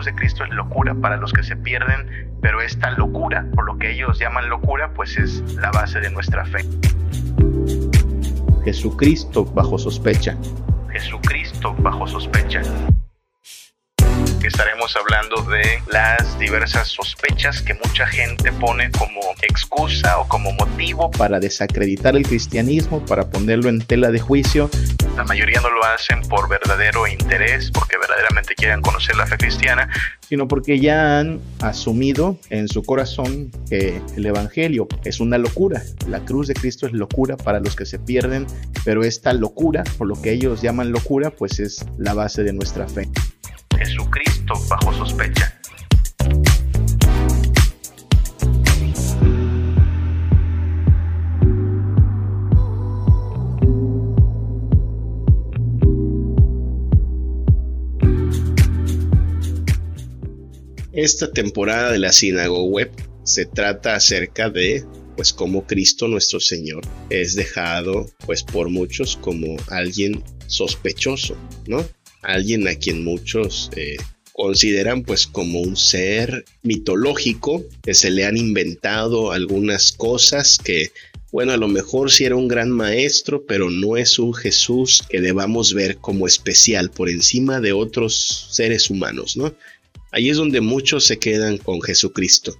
cruz de Cristo es locura para los que se pierden, pero esta locura, por lo que ellos llaman locura, pues es la base de nuestra fe. Jesucristo bajo sospecha. Jesucristo bajo sospecha estaremos hablando de las diversas sospechas que mucha gente pone como excusa o como motivo para desacreditar el cristianismo, para ponerlo en tela de juicio. La mayoría no lo hacen por verdadero interés, porque verdaderamente quieren conocer la fe cristiana, sino porque ya han asumido en su corazón que el Evangelio es una locura. La cruz de Cristo es locura para los que se pierden, pero esta locura, por lo que ellos llaman locura, pues es la base de nuestra fe. Jesucristo bajo sospecha. Esta temporada de la Sinagoga Web se trata acerca de pues cómo Cristo nuestro Señor es dejado pues por muchos como alguien sospechoso, ¿no? Alguien a quien muchos eh, consideran pues como un ser mitológico, que se le han inventado algunas cosas que bueno, a lo mejor sí era un gran maestro, pero no es un Jesús que debamos ver como especial por encima de otros seres humanos, ¿no? Ahí es donde muchos se quedan con Jesucristo.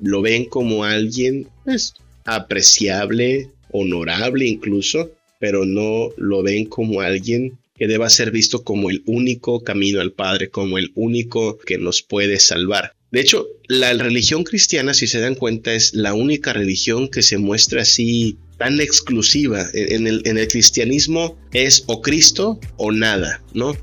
Lo ven como alguien pues, apreciable, honorable incluso, pero no lo ven como alguien que deba ser visto como el único camino al Padre, como el único que nos puede salvar. De hecho, la religión cristiana, si se dan cuenta, es la única religión que se muestra así tan exclusiva. En el, cristianismo es o Cristo o nada, ¿no?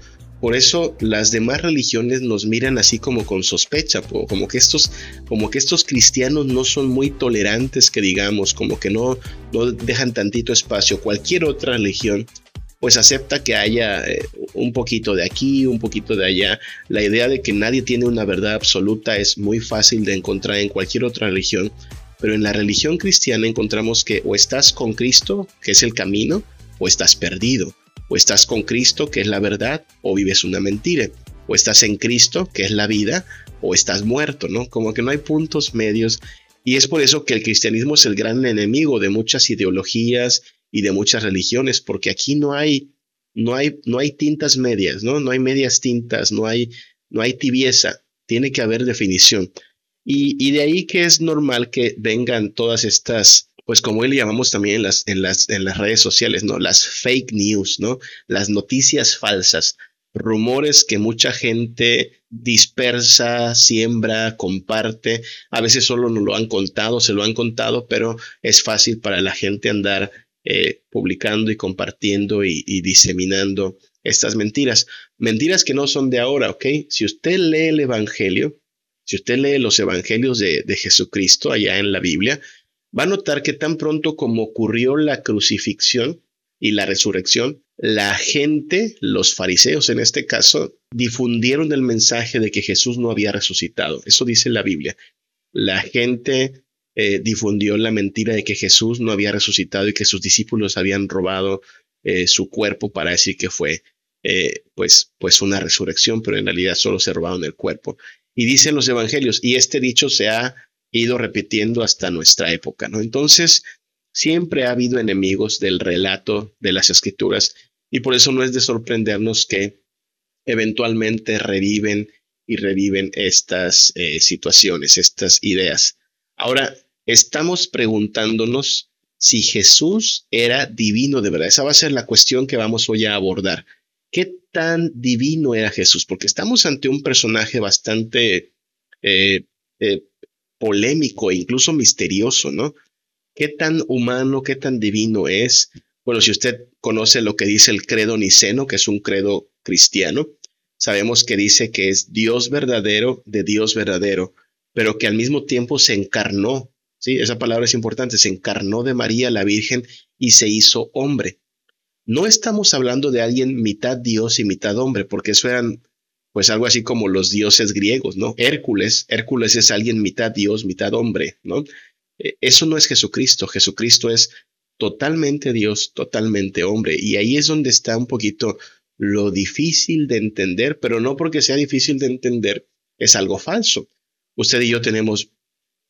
Por eso las demás religiones nos miran así como con sospecha, como que estos, como que estos cristianos no son muy tolerantes, que digamos, como que no, no dejan tantito espacio. Cualquier otra religión pues acepta que haya eh, un poquito de aquí, un poquito de allá. La idea de que nadie tiene una verdad absoluta es muy fácil de encontrar en cualquier otra religión, pero en la religión cristiana encontramos que o estás con Cristo, que es el camino, o estás perdido, o estás con Cristo, que es la verdad, o vives una mentira, o estás en Cristo, que es la vida, o estás muerto, ¿no? Como que no hay puntos medios. Y es por eso que el cristianismo es el gran enemigo de muchas ideologías y de muchas religiones, porque aquí no hay, no hay, no hay tintas medias, ¿no? No hay medias tintas, no hay, no hay tibieza, tiene que haber definición. Y, de ahí que es normal que vengan todas estas, pues como hoy le llamamos también en las, en las, en las redes sociales, ¿no? Las fake news, ¿no? Las noticias falsas, rumores que mucha gente dispersa, siembra, comparte. A veces solo nos lo han contado, se lo han contado, pero es fácil para la gente andar eh, publicando y compartiendo y, diseminando estas mentiras. Mentiras que no son de ahora, ¿ok? Si usted lee el Evangelio, si usted lee los Evangelios de, de Jesucristo allá en la Biblia, va a notar que tan pronto como ocurrió la crucifixión y la resurrección, la gente, los fariseos en este caso, difundieron el mensaje de que Jesús no había resucitado. Eso dice la Biblia. La gente eh, difundió la mentira de que Jesús no había resucitado y que sus discípulos habían robado eh, su cuerpo para decir que fue eh, pues, pues una resurrección, pero en realidad solo se robaron el cuerpo. Y dicen los evangelios, y este dicho se ha ido repitiendo hasta nuestra época, ¿no? Entonces, siempre ha habido enemigos del relato de las escrituras y por eso no es de sorprendernos que eventualmente reviven y reviven estas situaciones, estas ideas. Ahora, estamos preguntándonos si Jesús era divino de verdad. Esa va a ser la cuestión que vamos hoy a abordar. ¿Qué tan divino era Jesús? Porque estamos ante un personaje bastante eh, eh, polémico e incluso misterioso, ¿no? ¿Qué tan humano, qué tan divino es? Bueno, si usted conoce lo que dice el credo niceno, que es un credo cristiano, sabemos que dice que es Dios verdadero de Dios verdadero, pero que al mismo tiempo se encarnó Sí, esa palabra es importante. Se encarnó de María la Virgen y se hizo hombre. No estamos hablando de alguien mitad Dios y mitad hombre, porque eso eran pues algo así como los dioses griegos, ¿no? Hércules, Hércules es alguien mitad Dios, mitad hombre, ¿no? Eh, eso no es Jesucristo, Jesucristo es totalmente Dios, totalmente hombre. Y ahí es donde está un poquito lo difícil de entender, pero no porque sea difícil de entender, es algo falso. Usted y yo tenemos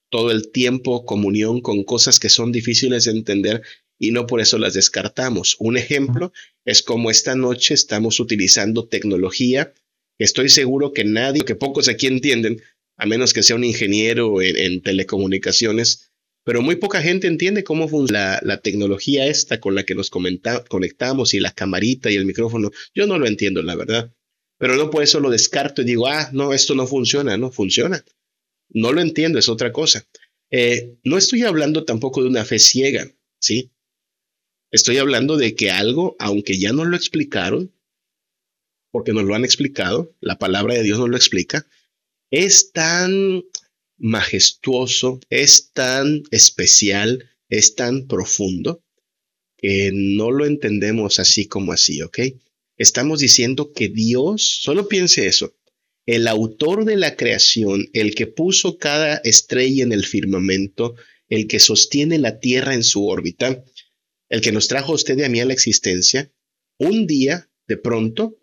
todo el tiempo comunión con cosas que son difíciles de entender y no por eso las descartamos. Un ejemplo es como esta noche estamos utilizando tecnología. Estoy seguro que nadie, que pocos aquí entienden, a menos que sea un ingeniero en, telecomunicaciones, pero muy poca gente entiende cómo funciona la, tecnología esta con la que nos conectamos y la camarita y el micrófono. Yo no lo entiendo, la verdad. Pero no por eso lo descarto y digo, ah, no, esto no funciona, no funciona. No lo entiendo, es otra cosa. Eh, no estoy hablando tampoco de una fe ciega, ¿sí? Estoy hablando de que algo, aunque ya nos lo explicaron, porque nos lo han explicado, la palabra de Dios nos lo explica, es tan majestuoso, es tan especial, es tan profundo, que no lo entendemos así como así, ¿ok? Estamos diciendo que Dios, solo piense eso, el autor de la creación, el que puso cada estrella en el firmamento, el que sostiene la Tierra en su órbita, el que nos trajo a usted y a mí a la existencia, un día, de pronto,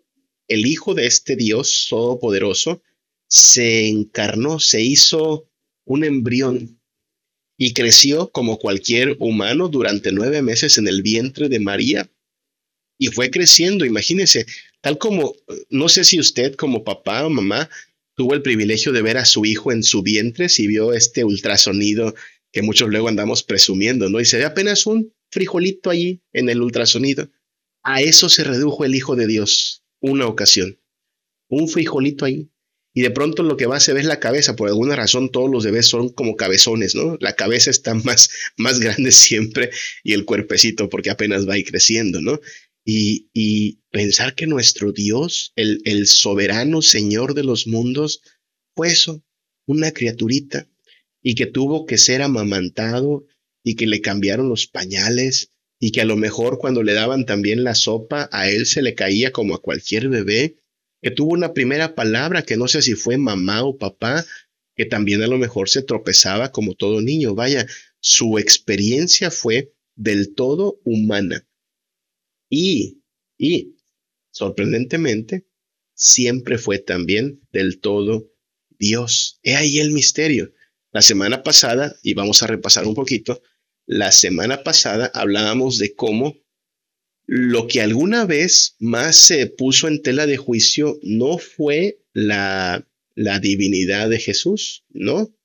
el Hijo de este Dios Todopoderoso se encarnó, se hizo un embrión y creció como cualquier humano durante nueve meses en el vientre de María. Y fue creciendo, imagínese, tal como, no sé si usted como papá o mamá tuvo el privilegio de ver a su hijo en su vientre, si vio este ultrasonido que muchos luego andamos presumiendo, ¿no? Y se ve apenas un frijolito allí en el ultrasonido. A eso se redujo el Hijo de Dios una ocasión. Un frijolito ahí. Y de pronto lo que va se ve es la cabeza. Por alguna razón todos los bebés son como cabezones, ¿no? La cabeza está más, más grande siempre y el cuerpecito porque apenas va ahí creciendo, ¿no? Y, pensar que nuestro Dios, el, el soberano Señor de los mundos, fue eso, una criaturita, y que tuvo que ser amamantado y que le cambiaron los pañales y que a lo mejor cuando le daban también la sopa a él se le caía como a cualquier bebé, que tuvo una primera palabra que no sé si fue mamá o papá, que también a lo mejor se tropezaba como todo niño. Vaya, su experiencia fue del todo humana. Y, y, sorprendentemente, siempre fue también del todo Dios. He ahí el misterio. La semana pasada, y vamos a repasar un poquito, la semana pasada hablábamos de cómo lo que alguna vez más se puso en tela de juicio no fue la, la divinidad de Jesús, ¿no?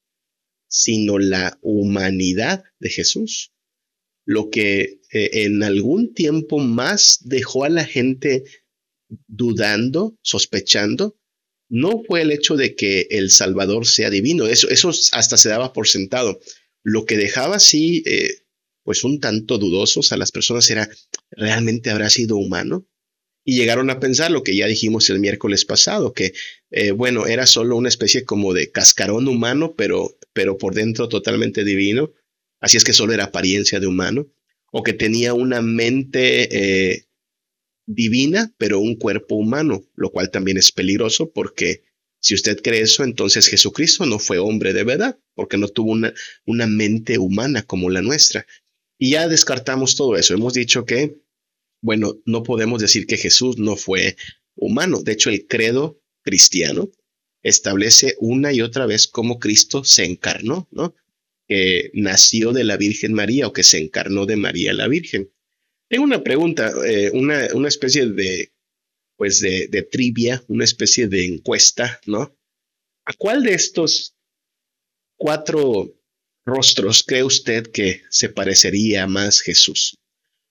Sino la humanidad de Jesús. Lo que eh, en algún tiempo más dejó a la gente dudando, sospechando, no fue el hecho de que el Salvador sea divino, eso, eso hasta se daba por sentado. Lo que dejaba así, eh, pues un tanto dudosos a las personas era, ¿realmente habrá sido humano? Y llegaron a pensar lo que ya dijimos el miércoles pasado, que, eh, bueno, era solo una especie como de cascarón humano, pero, pero por dentro totalmente divino. Así es que solo era apariencia de humano. O que tenía una mente eh, divina, pero un cuerpo humano, lo cual también es peligroso porque si usted cree eso, entonces Jesucristo no fue hombre de verdad, porque no tuvo una, una mente humana como la nuestra. Y ya descartamos todo eso. Hemos dicho que, bueno, no podemos decir que Jesús no fue humano. De hecho, el credo cristiano establece una y otra vez cómo Cristo se encarnó, ¿no? Que nació de la Virgen María o que se encarnó de María la Virgen. Tengo una pregunta, eh, una, una, especie de, pues de, de, trivia, una especie de encuesta, ¿no? ¿A cuál de estos cuatro rostros cree usted que se parecería más Jesús?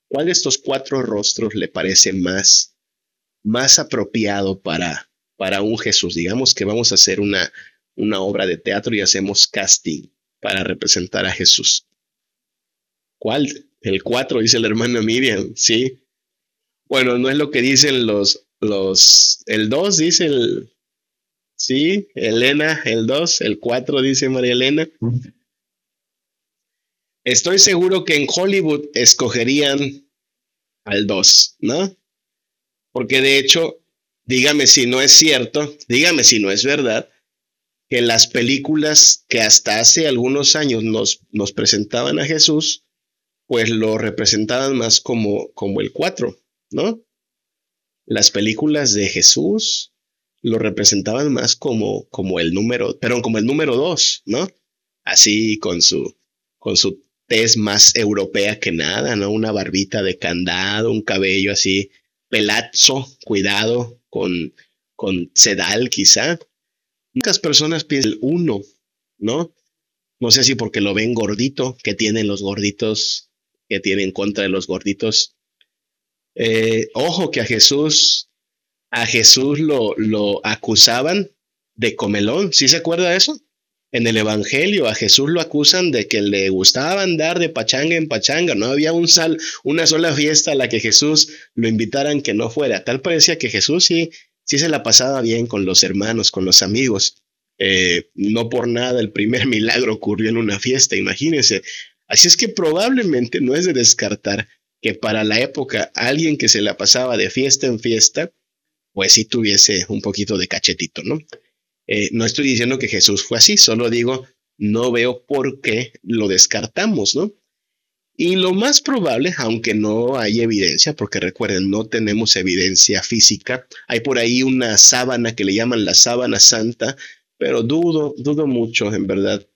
¿Cuál de estos cuatro rostros le parece más, más apropiado para, para un Jesús? Digamos que vamos a hacer una, una obra de teatro y hacemos casting para representar a Jesús. ¿Cuál el 4, dice la hermana Miriam, sí. Bueno, no es lo que dicen los, los, el 2 dice el, sí, Elena, el 2, el 4 dice María Elena. Estoy seguro que en Hollywood escogerían al 2, ¿no? Porque de hecho, dígame si no es cierto, dígame si no es verdad, que las películas que hasta hace algunos años nos, nos presentaban a Jesús, pues lo representaban más como, como el 4, ¿no? Las películas de Jesús lo representaban más como, como el número, pero como el número dos, ¿no? Así con su, con su tez más europea que nada, ¿no? Una barbita de candado, un cabello así pelazo, cuidado, con, con sedal quizá. Muchas personas piensan el uno, ¿no? No sé si porque lo ven gordito, que tienen los gorditos, que tienen contra de los gorditos. Eh, ojo que a Jesús, a Jesús lo, lo acusaban de comelón. ¿Sí se acuerda de eso? En el Evangelio a Jesús lo acusan de que le gustaba andar de pachanga en pachanga. No había un sal, una sola fiesta a la que Jesús lo invitaran que no fuera. Tal parecía que Jesús sí, sí se la pasaba bien con los hermanos, con los amigos. Eh, no por nada el primer milagro ocurrió en una fiesta, imagínense. Así es que probablemente no es de descartar que para la época alguien que se la pasaba de fiesta en fiesta, pues sí tuviese un poquito de cachetito, ¿no? Eh, no estoy diciendo que Jesús fue así, solo digo, no veo por qué lo descartamos, ¿no? Y lo más probable, aunque no hay evidencia, porque recuerden, no tenemos evidencia física, hay por ahí una sábana que le llaman la sábana santa, pero dudo, dudo mucho, en verdad,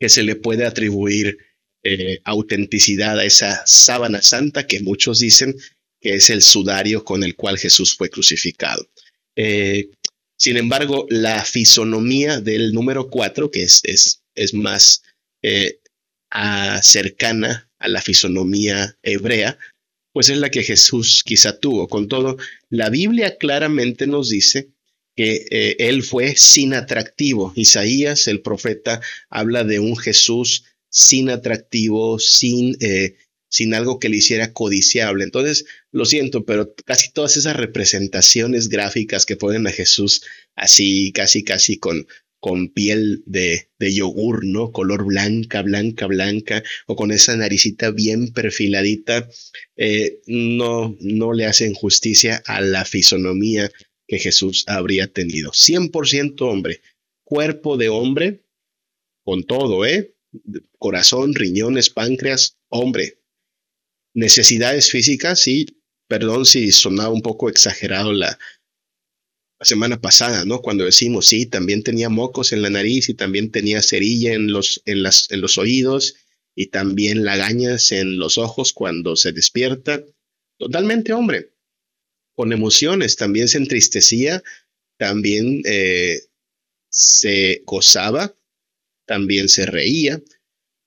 que se le puede atribuir eh, autenticidad a esa sábana santa que muchos dicen que es el sudario con el cual Jesús fue crucificado. Eh, sin embargo, la fisonomía del número 4, que es, es, es más eh, cercana a la fisonomía hebrea, pues es la que Jesús quizá tuvo. Con todo, la Biblia claramente nos dice que eh, él fue sin atractivo. Isaías, el profeta, habla de un Jesús sin atractivo, sin eh, sin algo que le hiciera codiciable. Entonces, lo siento, pero casi todas esas representaciones gráficas que ponen a Jesús así, casi, casi con, con piel de, de, yogur, ¿no? Color blanca, blanca, blanca, o con esa naricita bien perfiladita, eh, no, no le hacen justicia a la fisonomía que Jesús habría tenido. 100% hombre, cuerpo de hombre, con todo, ¿eh? Corazón, riñones, páncreas, hombre, necesidades físicas, sí, perdón si sonaba un poco exagerado la, semana pasada, ¿no? Cuando decimos, sí, también tenía mocos en la nariz y también tenía cerilla en los, en las, en los oídos y también lagañas en los ojos cuando se despierta. Totalmente hombre, con emociones, también se entristecía, también eh, se gozaba, también se reía.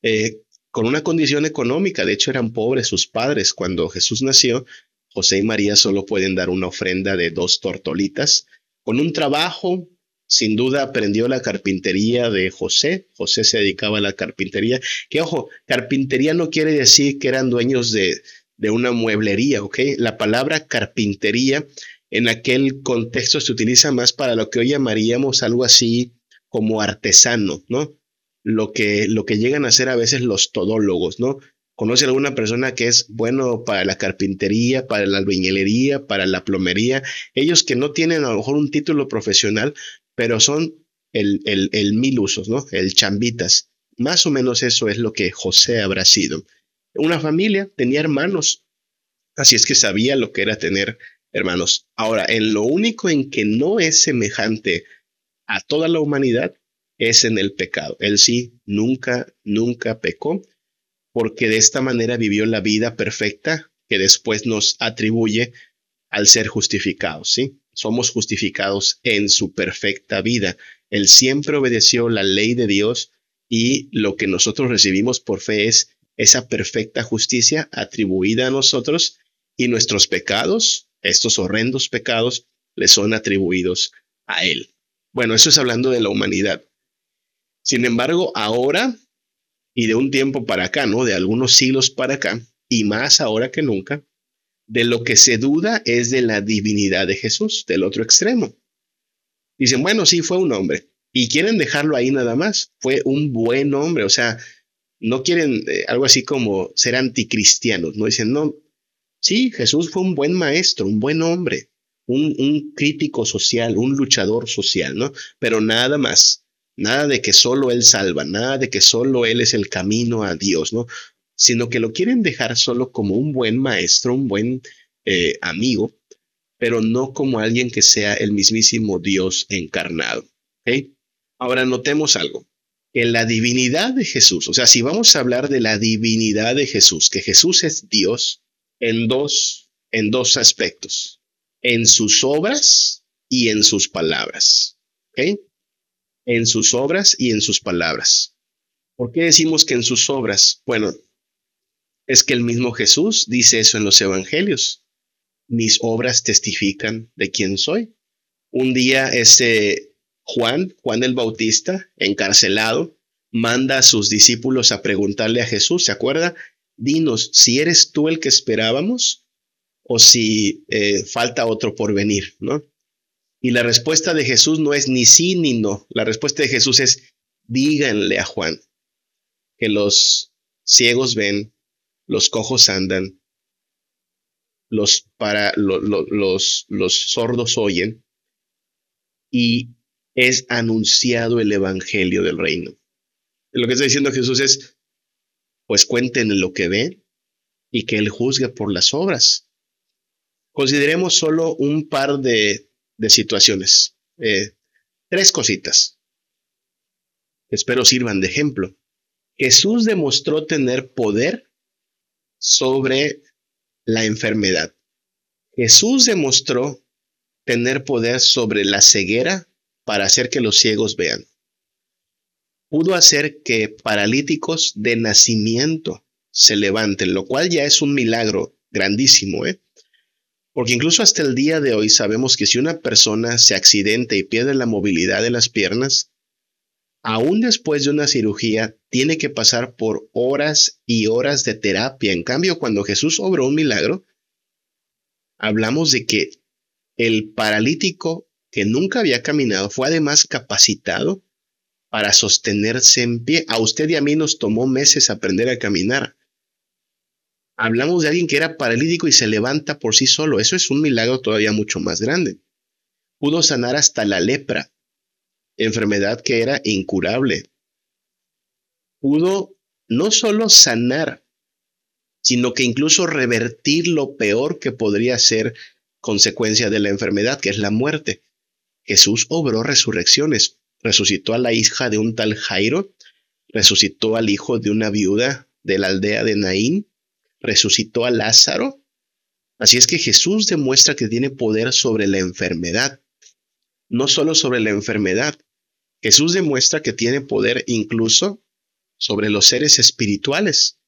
Eh, con una condición económica. De hecho, eran pobres sus padres. Cuando Jesús nació, José y María solo pueden dar una ofrenda de dos tortolitas. Con un trabajo, sin duda aprendió la carpintería de José. José se dedicaba a la carpintería. Que ojo, carpintería no quiere decir que eran dueños de, de una mueblería, ¿ok? La palabra carpintería en aquel contexto se utiliza más para lo que hoy llamaríamos algo así como artesano, ¿no? lo que, lo que llegan a hacer a veces los todólogos, ¿no? ¿Conoce alguna persona que es bueno para la carpintería, para la albañilería, para la plomería? Ellos que no tienen a lo mejor un título profesional, pero son el, el, el mil usos, ¿no? El chambitas. Más o menos eso es lo que José habrá sido. Una familia, tenía hermanos, así es que sabía lo que era tener hermanos. Ahora, en lo único en que no es semejante a toda la humanidad es en el pecado. Él sí nunca, nunca pecó, porque de esta manera vivió la vida perfecta que después nos atribuye al ser justificados, ¿sí? Somos justificados en su perfecta vida. Él siempre obedeció la ley de Dios y lo que nosotros recibimos por fe es esa perfecta justicia atribuida a nosotros y nuestros pecados, estos horrendos pecados, le son atribuidos a Él. Bueno, eso es hablando de la humanidad. Sin embargo, ahora y de un tiempo para acá, ¿no? De algunos siglos para acá, y más ahora que nunca, de lo que se duda es de la divinidad de Jesús, del otro extremo. Dicen, bueno, sí, fue un hombre. Y quieren dejarlo ahí nada más. Fue un buen hombre. O sea, no quieren eh, algo así como ser anticristianos. No dicen, no, sí, Jesús fue un buen maestro, un buen hombre, un, un crítico social, un luchador social, ¿no? Pero nada más. Nada de que solo Él salva, nada de que solo Él es el camino a Dios, ¿no? Sino que lo quieren dejar solo como un buen maestro, un buen eh, amigo, pero no como alguien que sea el mismísimo Dios encarnado. Ahora notemos algo, que la divinidad de Jesús, o sea, si vamos a hablar de la divinidad de Jesús, que Jesús es Dios en dos, en dos aspectos, en sus obras y en sus palabras. En sus obras y en sus palabras. ¿Por qué decimos que en sus obras? Bueno, es que el mismo Jesús dice eso en los evangelios. Mis obras testifican de quién soy. Un día ese Juan, Juan el Bautista, encarcelado, manda a sus discípulos a preguntarle a Jesús, ¿se acuerda? Dinos si eres tú el que esperábamos o si eh, falta otro por venir, ¿no? Y la respuesta de Jesús no es ni sí ni no. La respuesta de Jesús es, díganle a Juan que los ciegos ven, los cojos andan, los, para, los, los sordos oyen y es anunciado el evangelio del reino. Lo que está diciendo Jesús es, pues cuenten lo que ven y que Él juzgue por las obras. Consideremos solo un par de, situaciones, eh, tres cositas. Espero sirvan de ejemplo. Jesús demostró tener poder sobre la enfermedad. Jesús demostró tener poder sobre la ceguera para hacer que los ciegos vean. Pudo hacer que paralíticos de nacimiento se levanten, lo cual ya es un milagro grandísimo, ¿eh? Porque incluso hasta el día de hoy sabemos que si una persona se accidenta y pierde la movilidad de las piernas, aún después de una cirugía, tiene que pasar por horas y horas de terapia. En cambio, cuando Jesús obró un milagro, hablamos de que el paralítico que nunca había caminado fue además capacitado para sostenerse en pie. A usted y a mí nos tomó meses aprender a caminar. Hablamos de alguien que era paralítico y se levanta por sí solo. Eso es un milagro todavía mucho más grande. Pudo sanar hasta la lepra, enfermedad que era incurable. Pudo no solo sanar, sino que incluso revertir lo peor que podría ser consecuencia de la enfermedad, que es la muerte. Jesús obró resurrecciones. Resucitó a la hija de un tal Jairo, resucitó al hijo de una viuda de la aldea de Naín, resucitó a Lázaro. Así es que Jesús demuestra que tiene poder sobre la enfermedad. No solo sobre la enfermedad, Jesús demuestra que tiene poder incluso sobre los seres espirituales.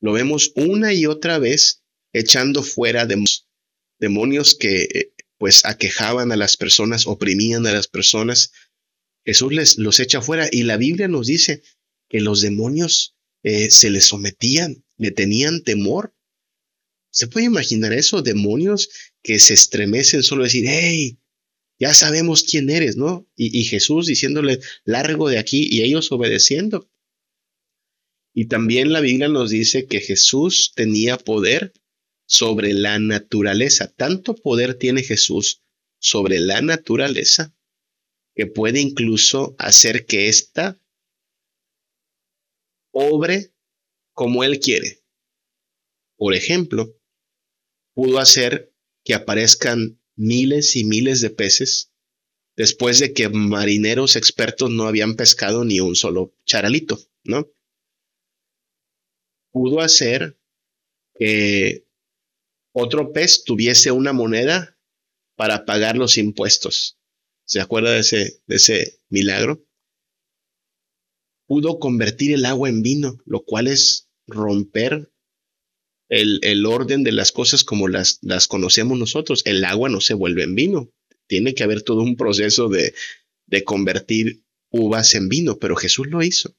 Lo vemos una y otra vez echando fuera demonios que eh, pues aquejaban a las personas, oprimían a las personas. Jesús les los echa fuera y la Biblia nos dice que los demonios eh, se les sometían, le tenían temor. ¿Se puede imaginar eso? Demonios que se estremecen solo decir, hey, ya sabemos quién eres, ¿no? Y, y Jesús diciéndole, largo de aquí, y ellos obedeciendo. Y también la Biblia nos dice que Jesús tenía poder sobre la naturaleza. Tanto poder tiene Jesús sobre la naturaleza que puede incluso hacer que ésta obre como Él quiere. Por ejemplo, pudo hacer que aparezcan miles y miles de peces después de que marineros expertos no habían pescado ni un solo charalito, ¿no? Pudo hacer que otro pez tuviese una moneda para pagar los impuestos. ¿Se acuerda de ese, de ese milagro? Pudo convertir el agua en vino, lo cual es romper el, el orden de las cosas como las, las conocemos nosotros. El agua no se vuelve en vino. Tiene que haber todo un proceso de, de convertir uvas en vino, pero Jesús lo hizo.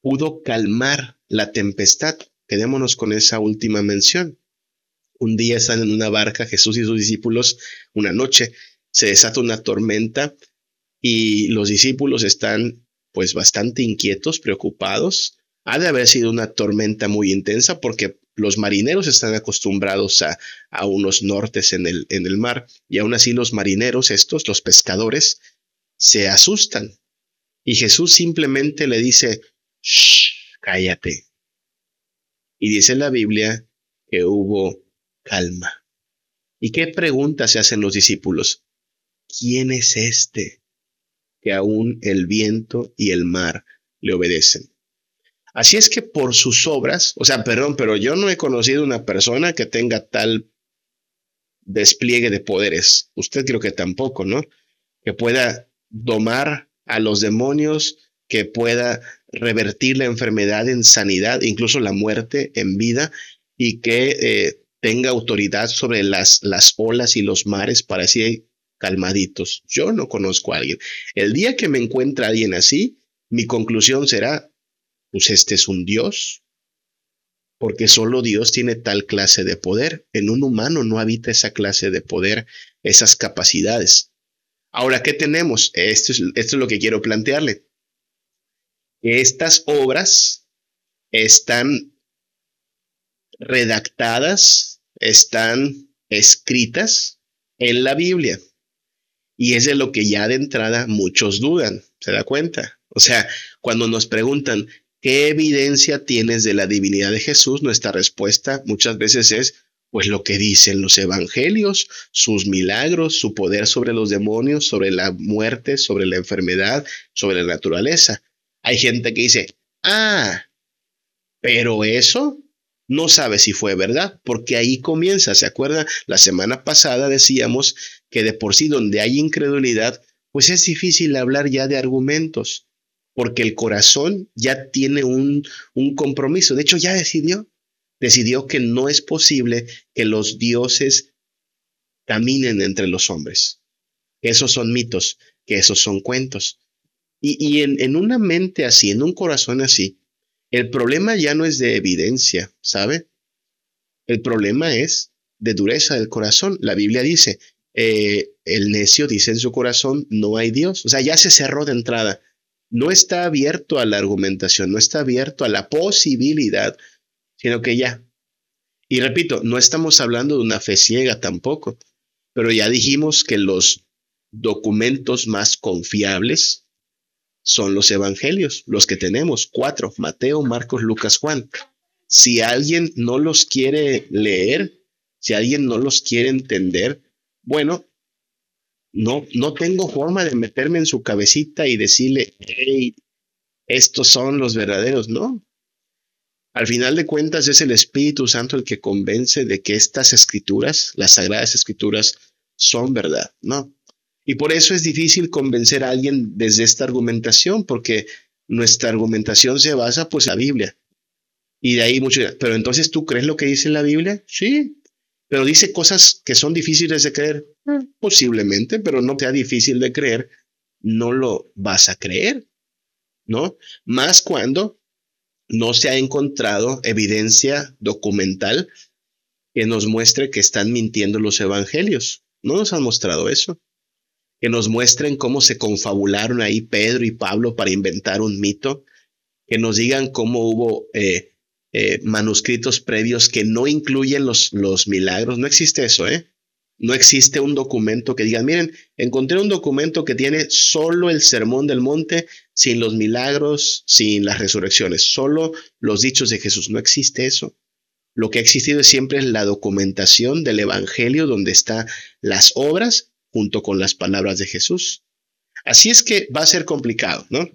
Pudo calmar la tempestad. Quedémonos con esa última mención. Un día están en una barca, Jesús y sus discípulos, una noche, se desata una tormenta y los discípulos están pues bastante inquietos, preocupados. Ha de haber sido una tormenta muy intensa porque los marineros están acostumbrados a, a unos nortes en el, en el mar y aún así los marineros, estos, los pescadores, se asustan. Y Jesús simplemente le dice, Shh, cállate. Y dice la Biblia que hubo calma. ¿Y qué pregunta se hacen los discípulos? ¿Quién es este que aún el viento y el mar le obedecen? Así es que por sus obras, o sea, perdón, pero yo no he conocido una persona que tenga tal despliegue de poderes. Usted creo que tampoco, ¿no? Que pueda domar a los demonios, que pueda revertir la enfermedad en sanidad, incluso la muerte en vida, y que eh, tenga autoridad sobre las, las olas y los mares para así calmaditos. Yo no conozco a alguien. El día que me encuentre alguien así, mi conclusión será, pues este es un Dios, porque solo Dios tiene tal clase de poder. En un humano no habita esa clase de poder, esas capacidades. Ahora, ¿qué tenemos? Esto es, esto es lo que quiero plantearle. Estas obras están redactadas, están escritas en la Biblia. Y es de lo que ya de entrada muchos dudan, ¿se da cuenta? O sea, cuando nos preguntan, ¿qué evidencia tienes de la divinidad de Jesús? Nuestra respuesta muchas veces es, pues lo que dicen los evangelios, sus milagros, su poder sobre los demonios, sobre la muerte, sobre la enfermedad, sobre la naturaleza. Hay gente que dice, ah, pero eso no sabe si fue verdad, porque ahí comienza, ¿se acuerda? La semana pasada decíamos que de por sí donde hay incredulidad, pues es difícil hablar ya de argumentos, porque el corazón ya tiene un, un compromiso, de hecho ya decidió, decidió que no es posible que los dioses caminen entre los hombres, esos son mitos, que esos son cuentos. Y, y en, en una mente así, en un corazón así, el problema ya no es de evidencia, ¿sabe? El problema es de dureza del corazón. La Biblia dice, eh, el necio dice en su corazón, no hay Dios. O sea, ya se cerró de entrada. No está abierto a la argumentación, no está abierto a la posibilidad, sino que ya. Y repito, no estamos hablando de una fe ciega tampoco, pero ya dijimos que los documentos más confiables son los evangelios, los que tenemos, cuatro, Mateo, Marcos, Lucas, Juan. Si alguien no los quiere leer, si alguien no los quiere entender, bueno, no, no tengo forma de meterme en su cabecita y decirle, hey, estos son los verdaderos, no. Al final de cuentas es el Espíritu Santo el que convence de que estas escrituras, las sagradas escrituras, son verdad, ¿no? Y por eso es difícil convencer a alguien desde esta argumentación, porque nuestra argumentación se basa pues en la Biblia. Y de ahí mucho, pero entonces tú crees lo que dice la Biblia? Sí, pero dice cosas que son difíciles de creer. Mm. Posiblemente, pero no sea difícil de creer, no lo vas a creer, ¿no? Más cuando no se ha encontrado evidencia documental que nos muestre que están mintiendo los evangelios. No nos han mostrado eso que nos muestren cómo se confabularon ahí Pedro y Pablo para inventar un mito, que nos digan cómo hubo eh, eh, manuscritos previos que no incluyen los, los milagros. No existe eso, ¿eh? No existe un documento que diga, miren, encontré un documento que tiene solo el sermón del monte, sin los milagros, sin las resurrecciones, solo los dichos de Jesús. No existe eso. Lo que ha existido siempre es la documentación del Evangelio, donde están las obras junto con las palabras de Jesús. Así es que va a ser complicado, ¿no?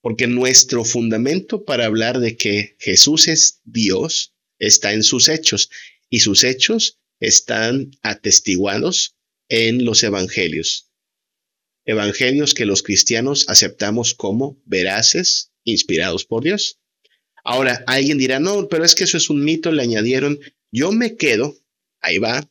Porque nuestro fundamento para hablar de que Jesús es Dios está en sus hechos y sus hechos están atestiguados en los evangelios. Evangelios que los cristianos aceptamos como veraces, inspirados por Dios. Ahora, alguien dirá, no, pero es que eso es un mito, le añadieron. Yo me quedo, ahí va,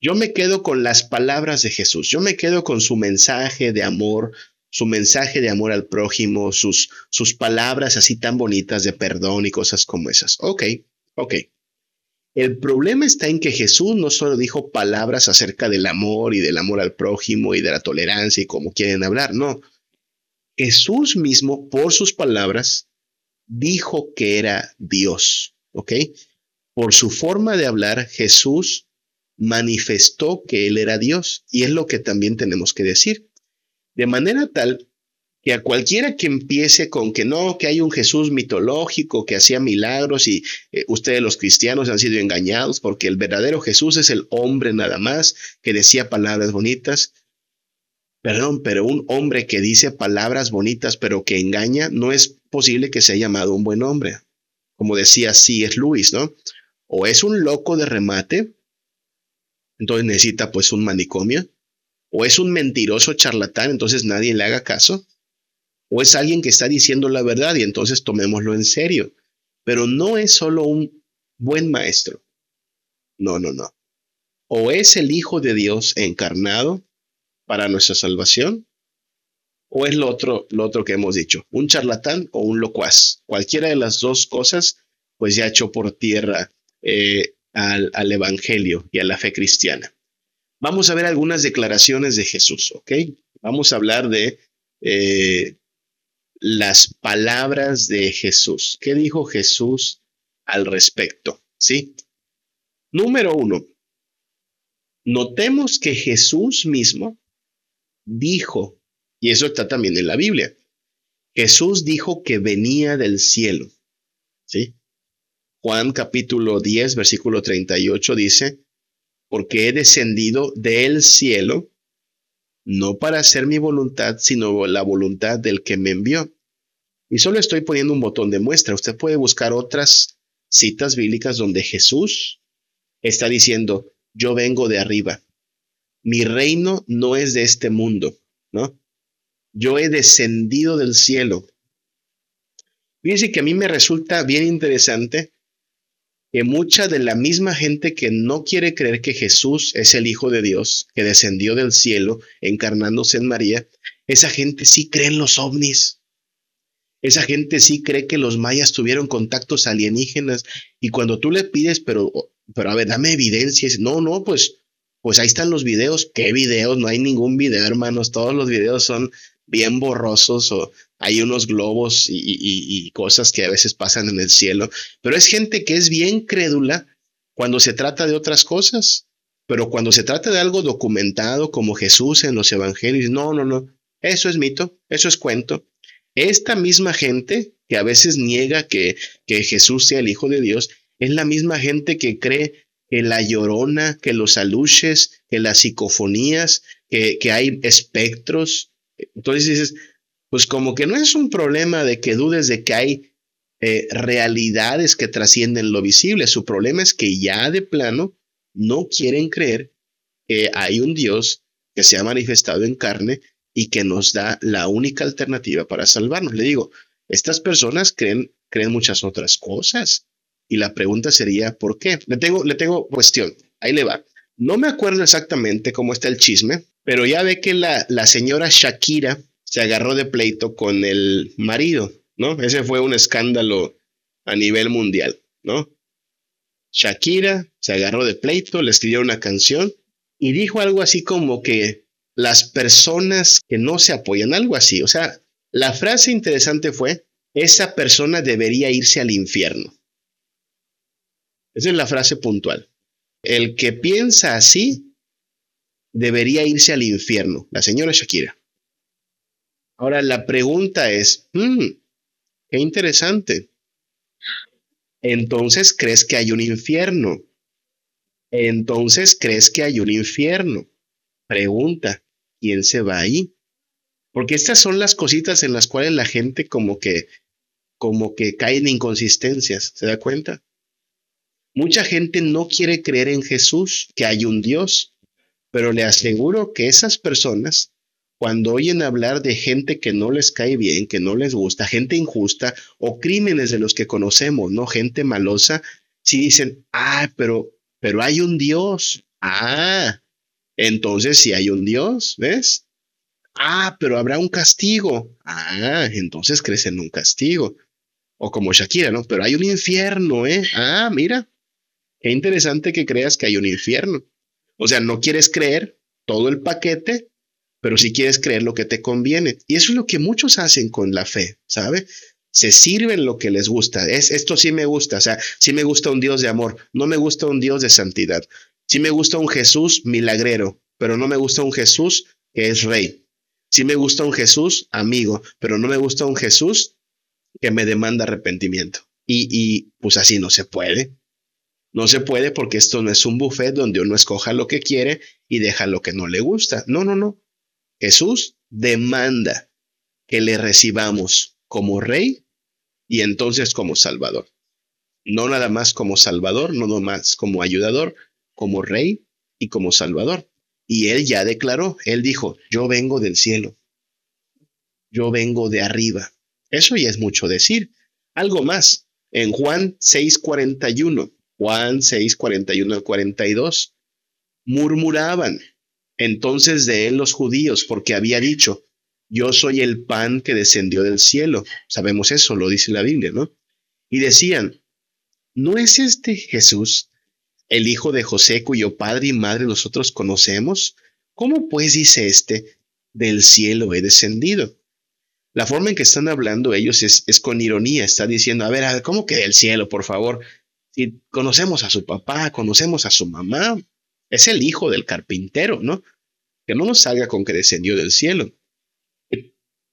yo me quedo con las palabras de Jesús, yo me quedo con su mensaje de amor, su mensaje de amor al prójimo, sus, sus palabras así tan bonitas de perdón y cosas como esas. Ok, ok. El problema está en que Jesús no solo dijo palabras acerca del amor y del amor al prójimo y de la tolerancia y como quieren hablar, no. Jesús mismo, por sus palabras, dijo que era Dios, ¿ok? Por su forma de hablar, Jesús manifestó que Él era Dios. Y es lo que también tenemos que decir. De manera tal que a cualquiera que empiece con que no, que hay un Jesús mitológico que hacía milagros y eh, ustedes los cristianos han sido engañados porque el verdadero Jesús es el hombre nada más que decía palabras bonitas. Perdón, pero un hombre que dice palabras bonitas pero que engaña no es posible que sea llamado un buen hombre. Como decía es Luis, ¿no? O es un loco de remate, entonces necesita pues un manicomio, o es un mentiroso charlatán, entonces nadie le haga caso, o es alguien que está diciendo la verdad y entonces tomémoslo en serio. Pero no es solo un buen maestro. No, no, no. O es el Hijo de Dios encarnado para nuestra salvación, o es lo otro, lo otro que hemos dicho, un charlatán o un locuaz. Cualquiera de las dos cosas, pues ya echó por tierra eh, al, al Evangelio y a la fe cristiana. Vamos a ver algunas declaraciones de Jesús, ¿ok? Vamos a hablar de eh, las palabras de Jesús. ¿Qué dijo Jesús al respecto? ¿Sí? Número uno, notemos que Jesús mismo dijo, y eso está también en la Biblia, Jesús dijo que venía del cielo. ¿Sí? Juan capítulo 10, versículo 38 dice, porque he descendido del cielo no para hacer mi voluntad, sino la voluntad del que me envió. Y solo estoy poniendo un botón de muestra. Usted puede buscar otras citas bíblicas donde Jesús está diciendo, yo vengo de arriba. Mi reino no es de este mundo, ¿no? Yo he descendido del cielo. Fíjense que a mí me resulta bien interesante que mucha de la misma gente que no quiere creer que Jesús es el Hijo de Dios, que descendió del cielo encarnándose en María, esa gente sí cree en los ovnis. Esa gente sí cree que los mayas tuvieron contactos alienígenas y cuando tú le pides, pero, pero a ver, dame evidencias. No, no, pues, pues ahí están los videos. ¿Qué videos? No hay ningún video, hermanos. Todos los videos son bien borrosos o hay unos globos y, cosas que a veces pasan en el cielo, pero es gente que es bien crédula cuando se trata de otras cosas, pero cuando se trata de algo documentado como Jesús en los evangelios, no, no, no, eso es mito, eso es cuento. Esta misma gente que a veces niega que, Jesús sea el Hijo de Dios, es la misma gente que cree que la llorona, que los aluches, que las psicofonías, que, que hay espectros, entonces dices, pues como que no es un problema de que dudes de que hay eh, realidades que trascienden lo visible. Su problema es que ya de plano no quieren creer que hay un Dios que se ha manifestado en carne y que nos da la única alternativa para salvarnos. Le digo, estas personas creen, creen muchas otras cosas. Y la pregunta sería, ¿por qué? Le tengo, le tengo cuestión. Ahí le va. No me acuerdo exactamente cómo está el chisme, pero ya ve que la, la señora Shakira se agarró de pleito con el marido, ¿no? Ese fue un escándalo a nivel mundial, ¿no? Shakira se agarró de pleito, le escribió una canción y dijo algo así como que las personas que no se apoyan, algo así. O sea, la frase interesante fue, esa persona debería irse al infierno. Esa es la frase puntual. El que piensa así debería irse al infierno, la señora Shakira. Ahora la pregunta es, hmm, qué interesante. Entonces, ¿crees que hay un infierno? Entonces, ¿crees que hay un infierno? Pregunta, ¿quién se va ahí? Porque estas son las cositas en las cuales la gente como que, como que cae en inconsistencias, ¿se da cuenta? Mucha gente no quiere creer en Jesús, que hay un Dios, pero le aseguro que esas personas, cuando oyen hablar de gente que no les cae bien, que no les gusta, gente injusta o crímenes de los que conocemos, ¿no? Gente malosa, sí dicen, ah, pero, pero hay un Dios. Ah, entonces si hay un Dios, ¿ves? Ah, pero habrá un castigo. Ah, entonces crees en un castigo. O como Shakira, ¿no? Pero hay un infierno, ¿eh? Ah, mira. Qué interesante que creas que hay un infierno. O sea, no quieres creer todo el paquete, pero sí quieres creer lo que te conviene. Y eso es lo que muchos hacen con la fe, ¿sabe? Se sirven lo que les gusta. Es, esto sí me gusta, o sea, sí me gusta un Dios de amor, no me gusta un Dios de santidad. Sí me gusta un Jesús milagrero, pero no me gusta un Jesús que es rey. Sí me gusta un Jesús amigo, pero no me gusta un Jesús que me demanda arrepentimiento. Y, y pues así no se puede. No se puede porque esto no es un buffet donde uno escoja lo que quiere y deja lo que no le gusta. No, no, no. Jesús demanda que le recibamos como rey y entonces como salvador. No nada más como salvador, no nada más como ayudador, como rey y como salvador. Y él ya declaró, él dijo, yo vengo del cielo, yo vengo de arriba. Eso ya es mucho decir. Algo más, en Juan 6:41, Juan 6:41 al 42, murmuraban entonces de él los judíos, porque había dicho, yo soy el pan que descendió del cielo. Sabemos eso, lo dice la Biblia, ¿no? Y decían, ¿no es este Jesús el hijo de José cuyo padre y madre nosotros conocemos? ¿Cómo pues dice este, del cielo he descendido? La forma en que están hablando ellos es, con ironía, está diciendo, a ver, ¿cómo que del cielo, por favor? Si conocemos a su papá, conocemos a su mamá, es el hijo del carpintero, ¿no? Que no nos salga con que descendió del cielo.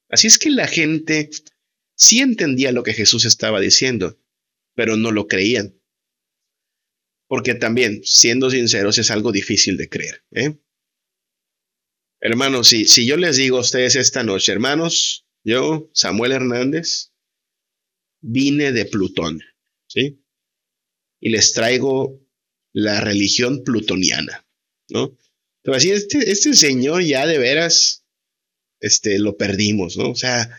Así es que la gente sí entendía lo que Jesús estaba diciendo, pero no lo creían. Porque también, siendo sinceros, es algo difícil de creer. ¿eh? Hermanos, si, si yo les digo a ustedes esta noche, hermanos, yo, Samuel Hernández, vine de Plutón, ¿sí? Y les traigo la religión plutoniana, ¿no? Pero así, este, este señor ya de veras este, lo perdimos, ¿no? O sea,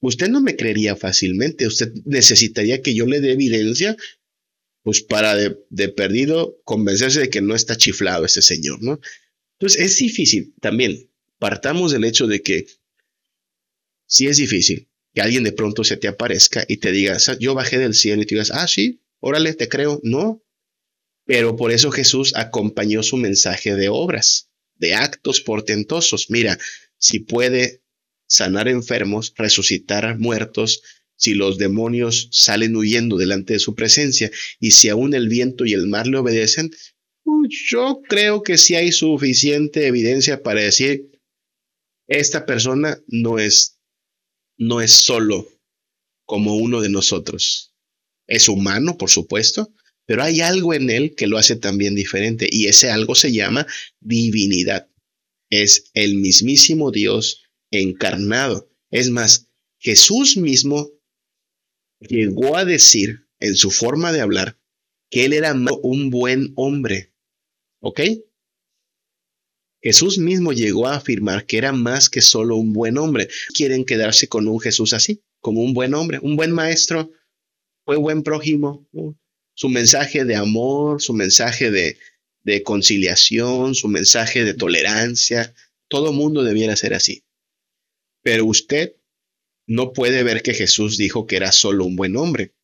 usted no me creería fácilmente, usted necesitaría que yo le dé evidencia, pues para de, perdido convencerse de que no está chiflado ese señor, ¿no? Entonces es difícil también, partamos del hecho de que sí es difícil que alguien de pronto se te aparezca y te diga, yo bajé del cielo y te digas, ah, sí, órale, te creo, no. Pero por eso Jesús acompañó su mensaje de obras, de actos portentosos. Mira, si puede sanar enfermos, resucitar muertos, si los demonios salen huyendo delante de su presencia y si aún el viento y el mar le obedecen, pues yo creo que sí hay suficiente evidencia para decir, esta persona no es, no es solo como uno de nosotros. Es humano, por supuesto, pero hay algo en él que lo hace también diferente y ese algo se llama divinidad es el mismísimo Dios encarnado. Es más, Jesús mismo llegó a decir en su forma de hablar que él era un buen hombre. ¿Ok? Jesús mismo llegó a afirmar que era más que solo un buen hombre. Quieren quedarse con un Jesús así, como un buen hombre, un buen maestro, fue buen prójimo. Su mensaje de amor, su mensaje de, conciliación, su mensaje de tolerancia. Todo mundo debiera ser así. Pero usted no puede ver que Jesús dijo que era solo un buen hombre.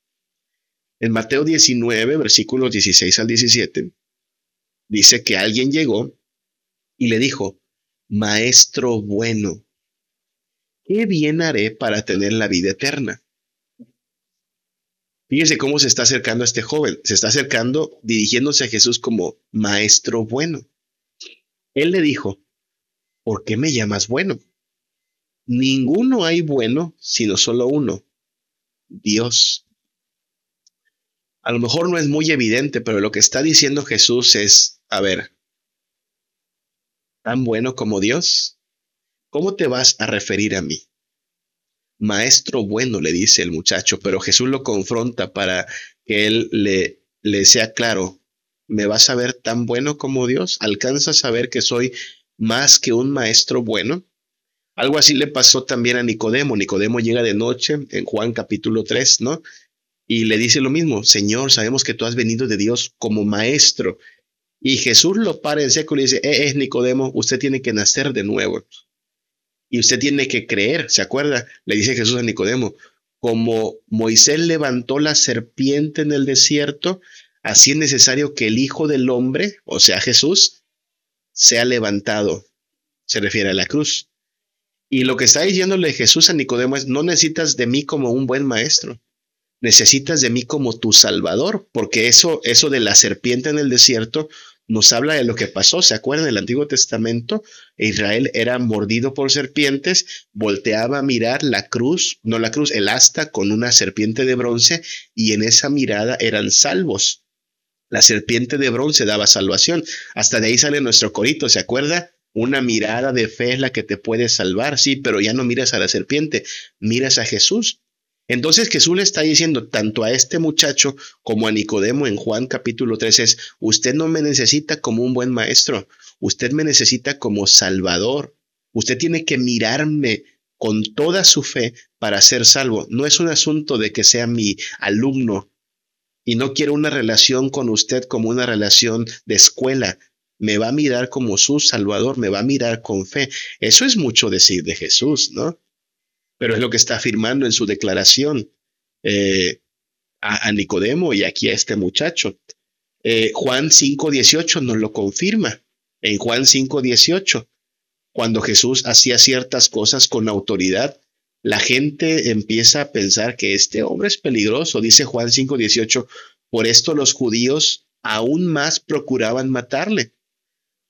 En Mateo 19, versículos 16 al 17, dice que alguien llegó y le dijo, Maestro bueno, ¿qué bien haré para tener la vida eterna? Fíjese cómo se está acercando a este joven. Se está acercando dirigiéndose a Jesús como maestro bueno. Él le dijo, ¿por qué me llamas bueno? Ninguno hay bueno, sino solo uno, Dios. A lo mejor no es muy evidente, pero lo que está diciendo Jesús es, a ver, ¿tan bueno como Dios? ¿Cómo te vas a referir a mí? Maestro bueno, le dice el muchacho, pero Jesús lo confronta para que él le, le sea claro, ¿me vas a ver tan bueno como Dios? ¿Alcanzas a ver que soy más que un maestro bueno? Algo así le pasó también a Nicodemo. Nicodemo llega de noche en Juan capítulo 3, ¿no? Y le dice lo mismo, Señor, sabemos que tú has venido de Dios como maestro. Y Jesús lo para en seco y dice, eh, es Nicodemo, usted tiene que nacer de nuevo. Y usted tiene que creer, ¿se acuerda? Le dice Jesús a Nicodemo, como Moisés levantó la serpiente en el desierto, así es necesario que el Hijo del Hombre, o sea Jesús, sea levantado. Se refiere a la cruz. Y lo que está diciéndole Jesús a Nicodemo es, no necesitas de mí como un buen maestro, necesitas de mí como tu salvador, porque eso, eso de la serpiente en el desierto nos habla de lo que pasó. ¿Se acuerdan? En el Antiguo Testamento, Israel era mordido por serpientes, volteaba a mirar la cruz, no la cruz, el asta con una serpiente de bronce y en esa mirada eran salvos. La serpiente de bronce daba salvación. Hasta de ahí sale nuestro corito, ¿se acuerda? Una mirada de fe es la que te puede salvar, sí, pero ya no miras a la serpiente, miras a Jesús. Entonces Jesús le está diciendo tanto a este muchacho como a Nicodemo en Juan capítulo 3 es, usted no me necesita como un buen maestro, usted me necesita como salvador, usted tiene que mirarme con toda su fe para ser salvo. No es un asunto de que sea mi alumno y no quiero una relación con usted como una relación de escuela. Me va a mirar como su salvador, me va a mirar con fe. Eso es mucho decir de Jesús, ¿no? Pero es lo que está afirmando en su declaración eh, a, Nicodemo y aquí a este muchacho. Eh, Juan 5.18 nos lo confirma. En Juan 5.18, cuando Jesús hacía ciertas cosas con autoridad, la gente empieza a pensar que este hombre es peligroso. Dice Juan 5.18, por esto los judíos aún más procuraban matarle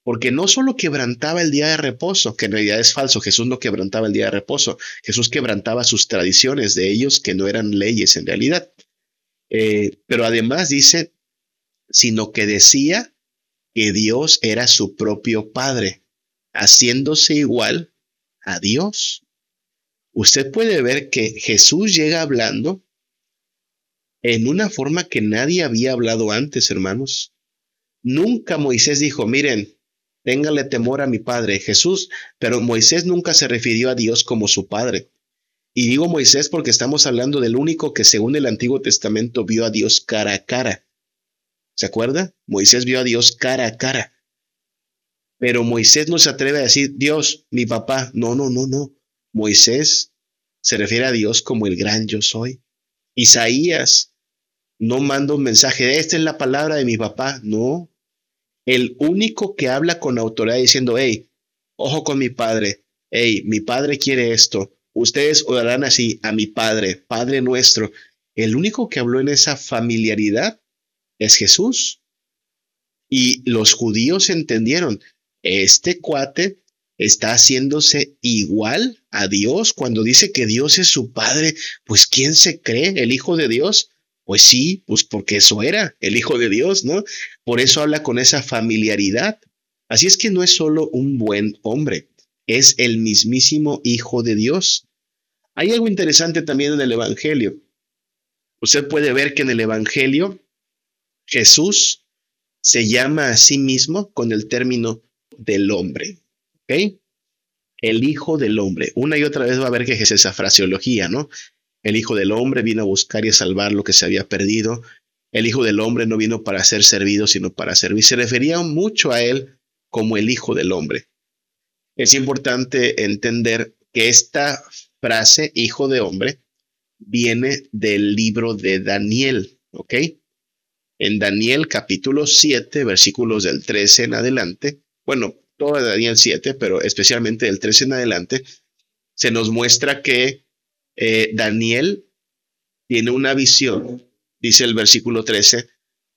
porque no solo quebrantaba el día de reposo, que en realidad es falso, Jesús no quebrantaba el día de reposo, Jesús quebrantaba sus tradiciones de ellos que no eran leyes en realidad. Eh, pero además dice, sino que decía que Dios era su propio Padre, haciéndose igual a Dios. Usted puede ver que Jesús llega hablando en una forma que nadie había hablado antes, hermanos. Nunca Moisés dijo, miren, téngale temor a mi Padre Jesús, pero Moisés nunca se refirió a Dios como su Padre. Y digo Moisés porque estamos hablando del único que según el Antiguo Testamento vio a Dios cara a cara. ¿Se acuerda? Moisés vio a Dios cara a cara. Pero Moisés no se atreve a decir, Dios, mi papá. No, no, no, no. Moisés se refiere a Dios como el gran yo soy. Isaías no manda un mensaje, esta es la palabra de mi papá. No, el único que habla con autoridad diciendo, hey, ojo con mi padre, hey, mi padre quiere esto, ustedes orarán así a mi padre, Padre nuestro. El único que habló en esa familiaridad es Jesús. Y los judíos entendieron, este cuate está haciéndose igual a Dios cuando dice que Dios es su Padre, pues ¿quién se cree el Hijo de Dios? Pues sí, pues porque eso era el Hijo de Dios, ¿no? Por eso habla con esa familiaridad. Así es que no es solo un buen hombre, es el mismísimo Hijo de Dios. Hay algo interesante también en el Evangelio. Usted puede ver que en el Evangelio Jesús se llama a sí mismo con el término del hombre. ¿Ok? El Hijo del Hombre. Una y otra vez va a ver que es esa fraseología, ¿no? El Hijo del Hombre vino a buscar y a salvar lo que se había perdido. El Hijo del Hombre no vino para ser servido, sino para servir. Se refería mucho a él como el Hijo del Hombre. Es importante entender que esta frase, Hijo de Hombre, viene del libro de Daniel, ¿ok? En Daniel capítulo 7, versículos del 13 en adelante, bueno, todo Daniel 7, pero especialmente del 13 en adelante, se nos muestra que eh, Daniel tiene una visión, dice el versículo 13,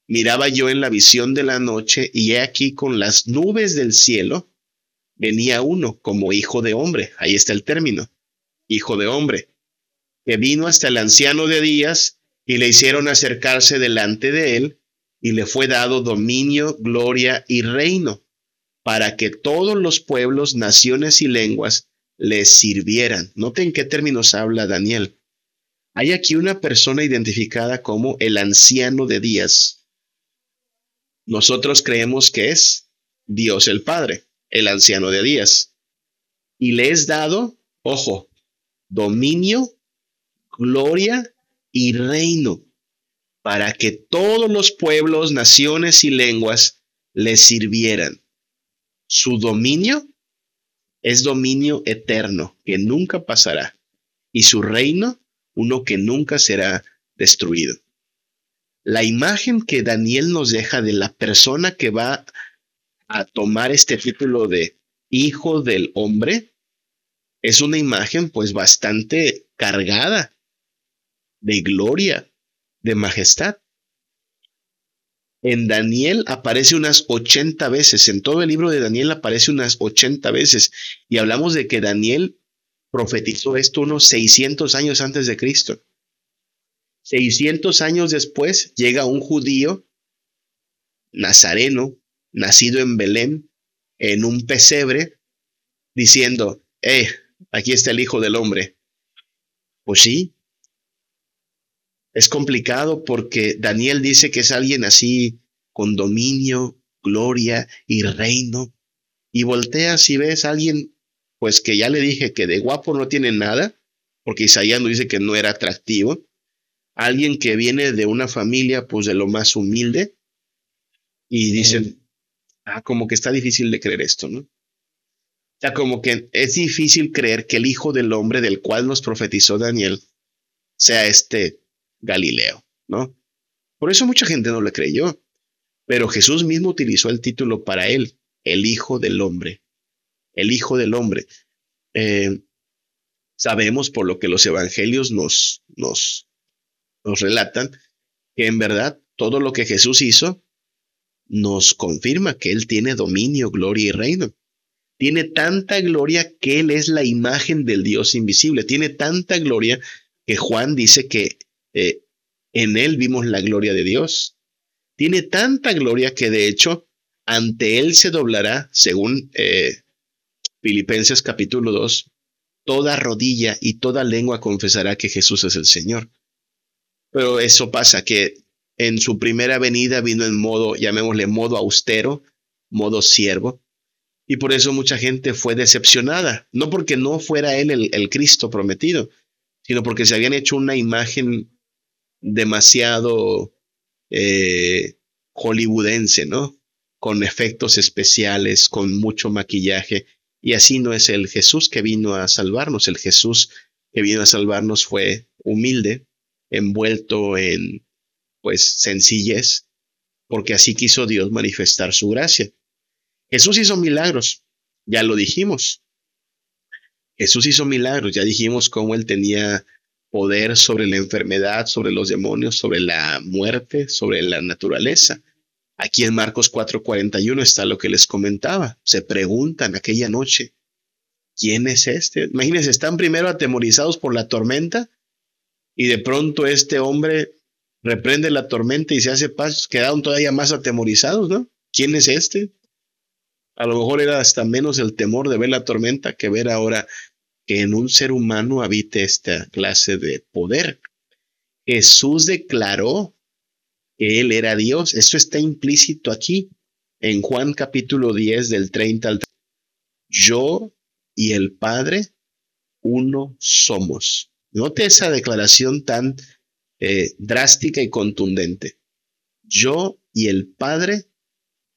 miraba yo en la visión de la noche y he aquí con las nubes del cielo venía uno como hijo de hombre, ahí está el término, hijo de hombre, que vino hasta el anciano de días y le hicieron acercarse delante de él y le fue dado dominio, gloria y reino para que todos los pueblos, naciones y lenguas les sirvieran. Noten qué términos habla Daniel. Hay aquí una persona identificada como el anciano de días. Nosotros creemos que es Dios el Padre, el anciano de días. Y le es dado, ojo, dominio, gloria y reino, para que todos los pueblos, naciones y lenguas le sirvieran. Su dominio es dominio eterno que nunca pasará y su reino uno que nunca será destruido. La imagen que Daniel nos deja de la persona que va a tomar este título de hijo del hombre es una imagen pues bastante cargada de gloria, de majestad. En Daniel aparece unas 80 veces, en todo el libro de Daniel aparece unas 80 veces. Y hablamos de que Daniel profetizó esto unos 600 años antes de Cristo. 600 años después llega un judío nazareno, nacido en Belén, en un pesebre, diciendo, eh, aquí está el Hijo del Hombre. Pues sí, es complicado porque Daniel dice que es alguien así con dominio, gloria y reino. Y volteas y ves a alguien, pues que ya le dije que de guapo no tiene nada, porque Isaías nos dice que no era atractivo. Alguien que viene de una familia, pues de lo más humilde. Y dicen, ah, como que está difícil de creer esto, ¿no? O sea, como que es difícil creer que el Hijo del Hombre del cual nos profetizó Daniel sea este Galileo, ¿no? Por eso mucha gente no le creyó. Pero Jesús mismo utilizó el título para él, el Hijo del Hombre. El Hijo del Hombre. Eh, sabemos por lo que los evangelios nos, nos, nos relatan que en verdad todo lo que Jesús hizo nos confirma que Él tiene dominio, gloria y reino. Tiene tanta gloria que Él es la imagen del Dios invisible. Tiene tanta gloria que Juan dice que eh, en Él vimos la gloria de Dios. Tiene tanta gloria que de hecho ante Él se doblará, según eh, Filipenses capítulo 2, toda rodilla y toda lengua confesará que Jesús es el Señor. Pero eso pasa, que en su primera venida vino en modo, llamémosle modo austero, modo siervo, y por eso mucha gente fue decepcionada, no porque no fuera él el, Cristo prometido, sino porque se habían hecho una imagen demasiado eh, hollywoodense, ¿no? Con efectos especiales, con mucho maquillaje. Y así no es el Jesús que vino a salvarnos. El Jesús que vino a salvarnos fue humilde, envuelto en pues sencillez, porque así quiso Dios manifestar su gracia. Jesús hizo milagros, ya lo dijimos. Jesús hizo milagros, ya dijimos cómo él tenía poder sobre la enfermedad, sobre los demonios, sobre la muerte, sobre la naturaleza. Aquí en Marcos 4:41 está lo que les comentaba. Se preguntan aquella noche, ¿quién es este? Imagínense, están primero atemorizados por la tormenta y de pronto este hombre reprende la tormenta y se hace paz, quedaron todavía más atemorizados, ¿no? ¿Quién es este? A lo mejor era hasta menos el temor de ver la tormenta que ver ahora que en un ser humano habite esta clase de poder. Jesús declaró que Él era Dios. Eso está implícito aquí en Juan capítulo 10 del 30 al 30. Yo y el Padre, uno somos. Note esa declaración tan eh, drástica y contundente. Yo y el Padre,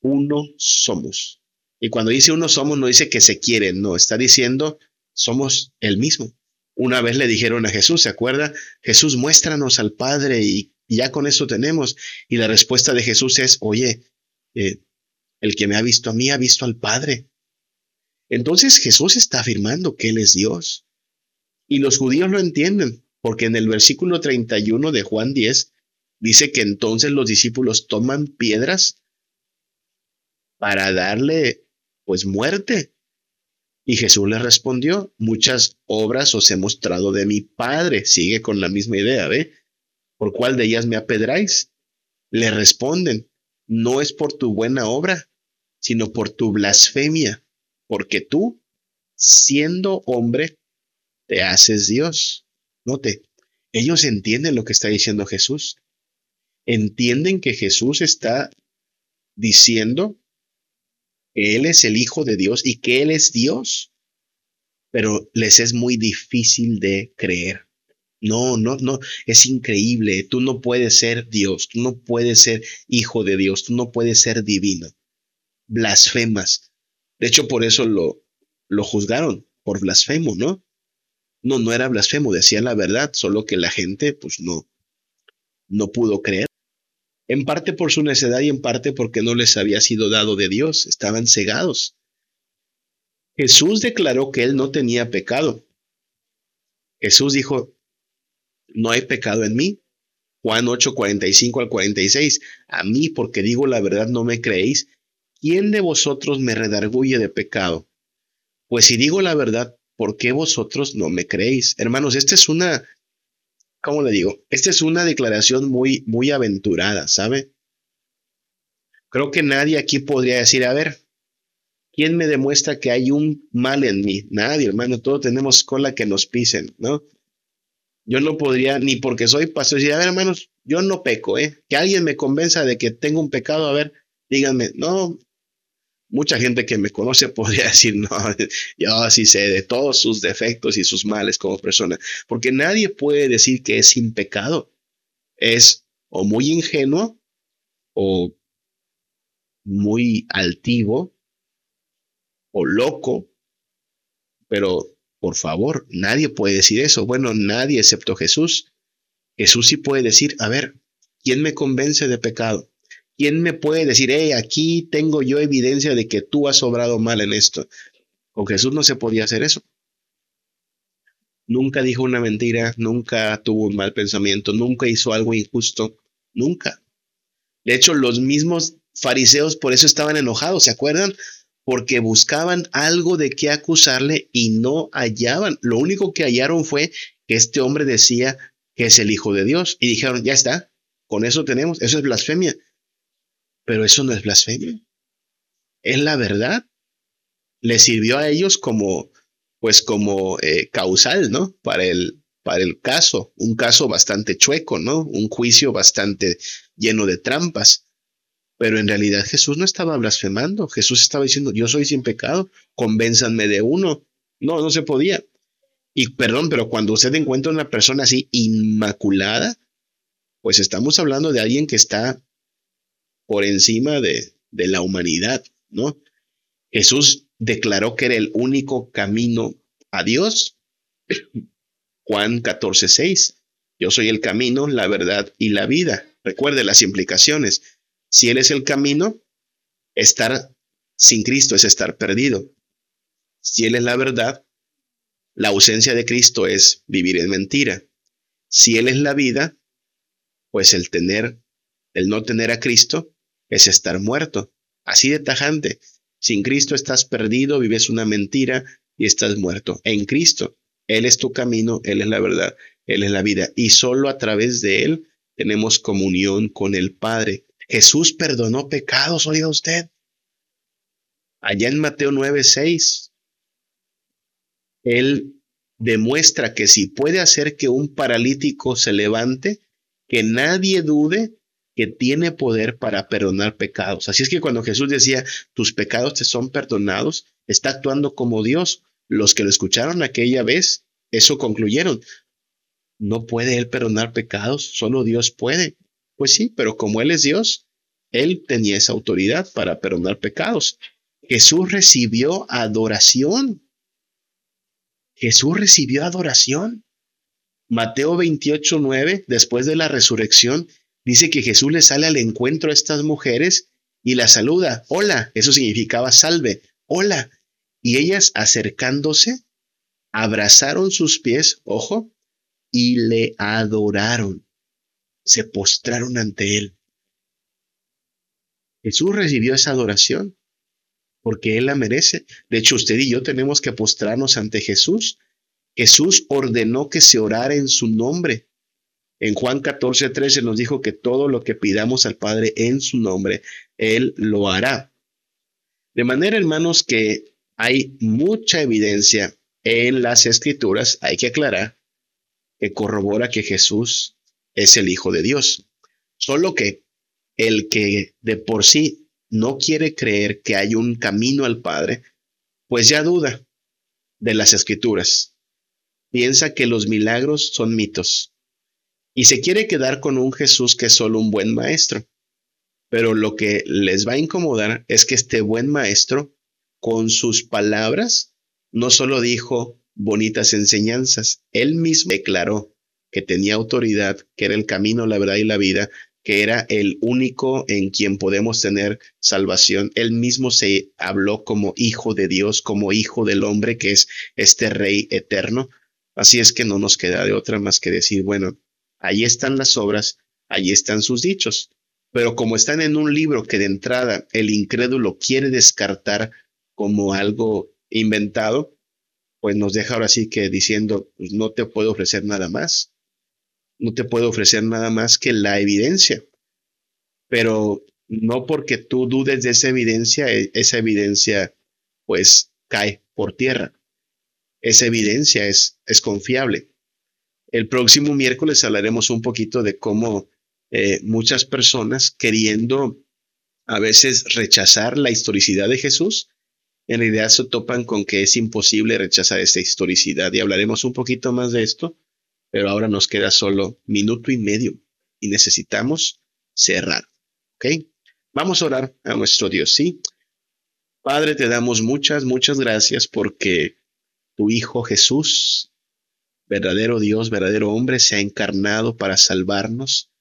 uno somos. Y cuando dice uno somos, no dice que se quieren, no, está diciendo somos el mismo. Una vez le dijeron a Jesús, ¿se acuerda? Jesús, muéstranos al Padre y ya con eso tenemos. Y la respuesta de Jesús es, oye, eh, el que me ha visto a mí ha visto al Padre. Entonces Jesús está afirmando que Él es Dios. Y los judíos lo entienden, porque en el versículo 31 de Juan 10 dice que entonces los discípulos toman piedras para darle pues muerte y Jesús le respondió, muchas obras os he mostrado de mi Padre. Sigue con la misma idea, ¿ve? ¿Por cuál de ellas me apedráis? Le responden, no es por tu buena obra, sino por tu blasfemia, porque tú, siendo hombre, te haces Dios. Note, ellos entienden lo que está diciendo Jesús. Entienden que Jesús está diciendo que Él es el Hijo de Dios y que Él es Dios, pero les es muy difícil de creer. No, no, no, es increíble. Tú no puedes ser Dios, tú no puedes ser hijo de Dios, tú no puedes ser divino. Blasfemas. De hecho, por eso lo, lo juzgaron, por blasfemo, ¿no? No, no era blasfemo, decía la verdad, solo que la gente, pues no, no pudo creer en parte por su necedad y en parte porque no les había sido dado de Dios, estaban cegados. Jesús declaró que él no tenía pecado. Jesús dijo, no hay pecado en mí. Juan 8, 45 al 46. A mí, porque digo la verdad, no me creéis. ¿Quién de vosotros me redarguye de pecado? Pues si digo la verdad, ¿por qué vosotros no me creéis? Hermanos, esta es una, ¿cómo le digo? Esta es una declaración muy, muy aventurada, ¿sabe? Creo que nadie aquí podría decir, a ver, ¿quién me demuestra que hay un mal en mí? Nadie, hermano, todos tenemos cola que nos pisen, ¿no? Yo no podría, ni porque soy pastor, decir, a ver, hermanos, yo no peco, ¿eh? Que alguien me convenza de que tengo un pecado, a ver, díganme, no, mucha gente que me conoce podría decir, no, yo sí sé de todos sus defectos y sus males como persona, porque nadie puede decir que es sin pecado. Es o muy ingenuo o muy altivo o loco, pero por favor, nadie puede decir eso. Bueno, nadie excepto Jesús. Jesús sí puede decir, a ver, ¿quién me convence de pecado? ¿Quién me puede decir, hey, aquí tengo yo evidencia de que tú has obrado mal en esto? Con Jesús no se podía hacer eso. Nunca dijo una mentira, nunca tuvo un mal pensamiento, nunca hizo algo injusto, nunca. De hecho, los mismos fariseos por eso estaban enojados, ¿se acuerdan? porque buscaban algo de qué acusarle y no hallaban. Lo único que hallaron fue que este hombre decía que es el Hijo de Dios y dijeron, ya está, con eso tenemos, eso es blasfemia. Pero eso no es blasfemia, es la verdad. Le sirvió a ellos como, pues como eh, causal, ¿no? Para el, para el caso, un caso bastante chueco, ¿no? Un juicio bastante lleno de trampas. Pero en realidad Jesús no estaba blasfemando. Jesús estaba diciendo, yo soy sin pecado, convénzanme de uno. No, no se podía. Y perdón, pero cuando usted encuentra una persona así inmaculada, pues estamos hablando de alguien que está por encima de, de la humanidad, ¿no? Jesús declaró que era el único camino a Dios. Juan 14, 6. Yo soy el camino, la verdad y la vida. Recuerde las implicaciones. Si Él es el camino, estar sin Cristo es estar perdido. Si Él es la verdad, la ausencia de Cristo es vivir en mentira. Si Él es la vida, pues el tener, el no tener a Cristo es estar muerto. Así de tajante. Sin Cristo estás perdido, vives una mentira y estás muerto. En Cristo, Él es tu camino, Él es la verdad, Él es la vida. Y solo a través de Él tenemos comunión con el Padre. Jesús perdonó pecados, oiga usted. Allá en Mateo 9:6, Él demuestra que si puede hacer que un paralítico se levante, que nadie dude que tiene poder para perdonar pecados. Así es que cuando Jesús decía, tus pecados te son perdonados, está actuando como Dios. Los que lo escucharon aquella vez, eso concluyeron. No puede Él perdonar pecados, solo Dios puede. Pues sí, pero como Él es Dios, Él tenía esa autoridad para perdonar pecados. Jesús recibió adoración. Jesús recibió adoración. Mateo 28, 9, después de la resurrección, dice que Jesús le sale al encuentro a estas mujeres y las saluda. Hola, eso significaba salve. Hola. Y ellas acercándose, abrazaron sus pies, ojo, y le adoraron se postraron ante él. Jesús recibió esa adoración porque Él la merece. De hecho, usted y yo tenemos que postrarnos ante Jesús. Jesús ordenó que se orara en su nombre. En Juan 14, 13 nos dijo que todo lo que pidamos al Padre en su nombre, Él lo hará. De manera, hermanos, que hay mucha evidencia en las escrituras, hay que aclarar, que corrobora que Jesús es el Hijo de Dios. Solo que el que de por sí no quiere creer que hay un camino al Padre, pues ya duda de las escrituras. Piensa que los milagros son mitos y se quiere quedar con un Jesús que es solo un buen maestro. Pero lo que les va a incomodar es que este buen maestro, con sus palabras, no solo dijo bonitas enseñanzas, él mismo declaró que tenía autoridad, que era el camino, la verdad y la vida, que era el único en quien podemos tener salvación. Él mismo se habló como hijo de Dios, como hijo del hombre, que es este rey eterno. Así es que no nos queda de otra más que decir, bueno, ahí están las obras, allí están sus dichos. Pero como están en un libro que de entrada el incrédulo quiere descartar como algo inventado, pues nos deja ahora sí que diciendo, pues no te puedo ofrecer nada más. No te puedo ofrecer nada más que la evidencia. Pero no porque tú dudes de esa evidencia, e, esa evidencia pues cae por tierra. Esa evidencia es, es confiable. El próximo miércoles hablaremos un poquito de cómo eh, muchas personas queriendo a veces rechazar la historicidad de Jesús, en realidad se topan con que es imposible rechazar esta historicidad y hablaremos un poquito más de esto, pero ahora nos queda solo minuto y medio y necesitamos cerrar. ¿Ok? Vamos a orar a nuestro Dios, ¿sí? Padre, te damos muchas, muchas gracias porque tu Hijo Jesús, verdadero Dios, verdadero hombre, se ha encarnado para salvarnos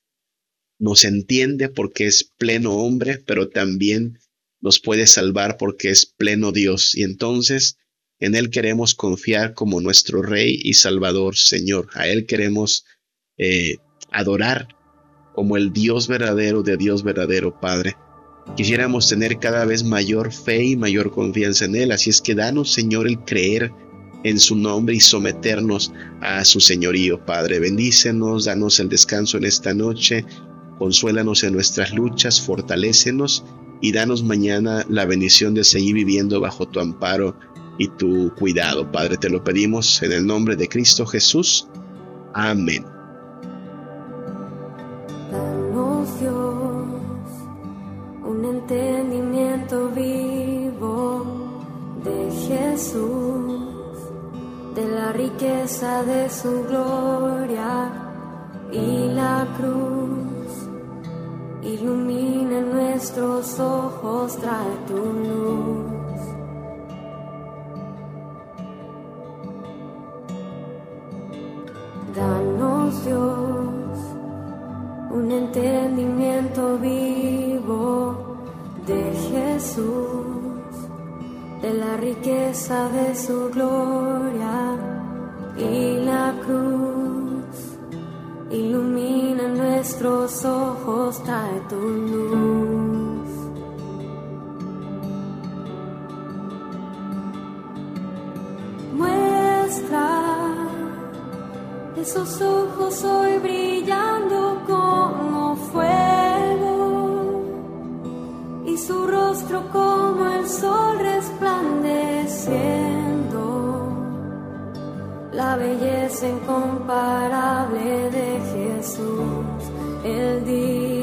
nos entiende porque es pleno hombre, pero también nos puede salvar porque es pleno Dios. Y entonces en Él queremos confiar como nuestro Rey y Salvador, Señor. A Él queremos eh, adorar como el Dios verdadero de Dios verdadero, Padre. Quisiéramos tener cada vez mayor fe y mayor confianza en Él. Así es que danos, Señor, el creer en su nombre y someternos a su señorío, Padre. Bendícenos, danos el descanso en esta noche Consuélanos en nuestras luchas, fortalécenos y danos mañana la bendición de seguir viviendo bajo tu amparo y tu cuidado. Padre, te lo pedimos en el nombre de Cristo Jesús. Amén. Danos Dios un entendimiento vivo de Jesús, de la riqueza de su gloria y la cruz Ilumina nuestros ojos, trae tu luz. Danos Dios un entendimiento vivo de Jesús, de la riqueza de su gloria y la cruz. Ilumina nuestros ojos, trae tu luz. Muestra esos ojos hoy brillando su rostro como el sol resplandeciendo. La belleza incomparable de Jesús el día